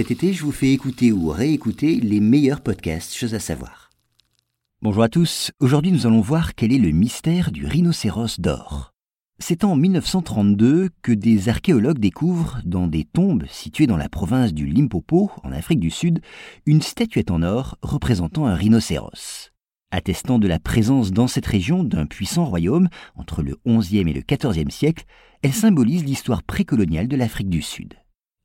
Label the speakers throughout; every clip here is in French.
Speaker 1: Cet été, je vous fais écouter ou réécouter les meilleurs podcasts, choses à savoir. Bonjour à tous, aujourd'hui nous allons voir quel est le mystère du rhinocéros d'or. C'est en 1932 que des archéologues découvrent, dans des tombes situées dans la province du Limpopo, en Afrique du Sud, une statuette en or représentant un rhinocéros. Attestant de la présence dans cette région d'un puissant royaume entre le XIe et le XIVe siècle, elle symbolise l'histoire précoloniale de l'Afrique du Sud.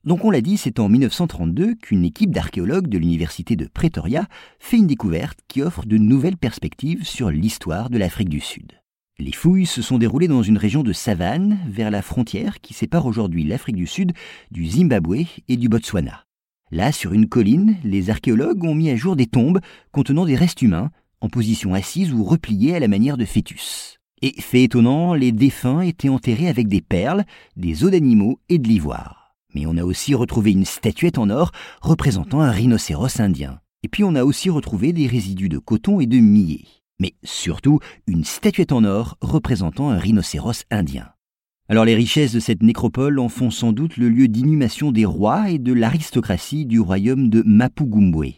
Speaker 1: Donc on l'a dit, c'est en 1932 qu'une équipe d'archéologues de l'université de Pretoria fait une découverte qui offre de nouvelles perspectives sur l'histoire de l'Afrique du Sud. Les fouilles se sont déroulées dans une région de savane, vers la frontière qui sépare aujourd'hui l'Afrique du Sud du Zimbabwe et du Botswana. Là, sur une colline, les archéologues ont mis à jour des tombes contenant des restes humains, en position assise ou repliée à la manière de fœtus. Et fait étonnant, les défunts étaient enterrés avec des perles, des os d'animaux et de l'ivoire. Mais on a aussi retrouvé une statuette en or représentant un rhinocéros indien. Et puis on a aussi retrouvé des résidus de coton et de millet. Mais surtout une statuette en or représentant un rhinocéros indien. Alors les richesses de cette nécropole en font sans doute le lieu d'inhumation des rois et de l'aristocratie du royaume de Mapugumbwe.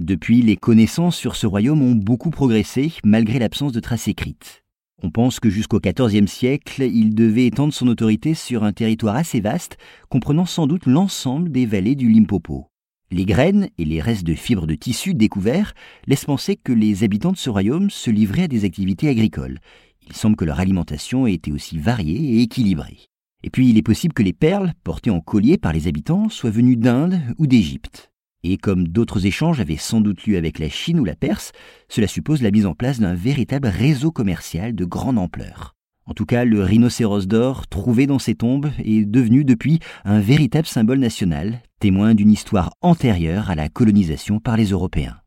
Speaker 1: Depuis, les connaissances sur ce royaume ont beaucoup progressé malgré l'absence de traces écrites. On pense que jusqu'au XIVe siècle, il devait étendre son autorité sur un territoire assez vaste, comprenant sans doute l'ensemble des vallées du Limpopo. Les graines et les restes de fibres de tissu découverts laissent penser que les habitants de ce royaume se livraient à des activités agricoles. Il semble que leur alimentation ait été aussi variée et équilibrée. Et puis il est possible que les perles, portées en collier par les habitants, soient venues d'Inde ou d'Égypte. Et comme d'autres échanges avaient sans doute lieu avec la Chine ou la Perse, cela suppose la mise en place d'un véritable réseau commercial de grande ampleur. En tout cas, le rhinocéros d'or trouvé dans ces tombes est devenu depuis un véritable symbole national, témoin d'une histoire antérieure à la colonisation par les Européens.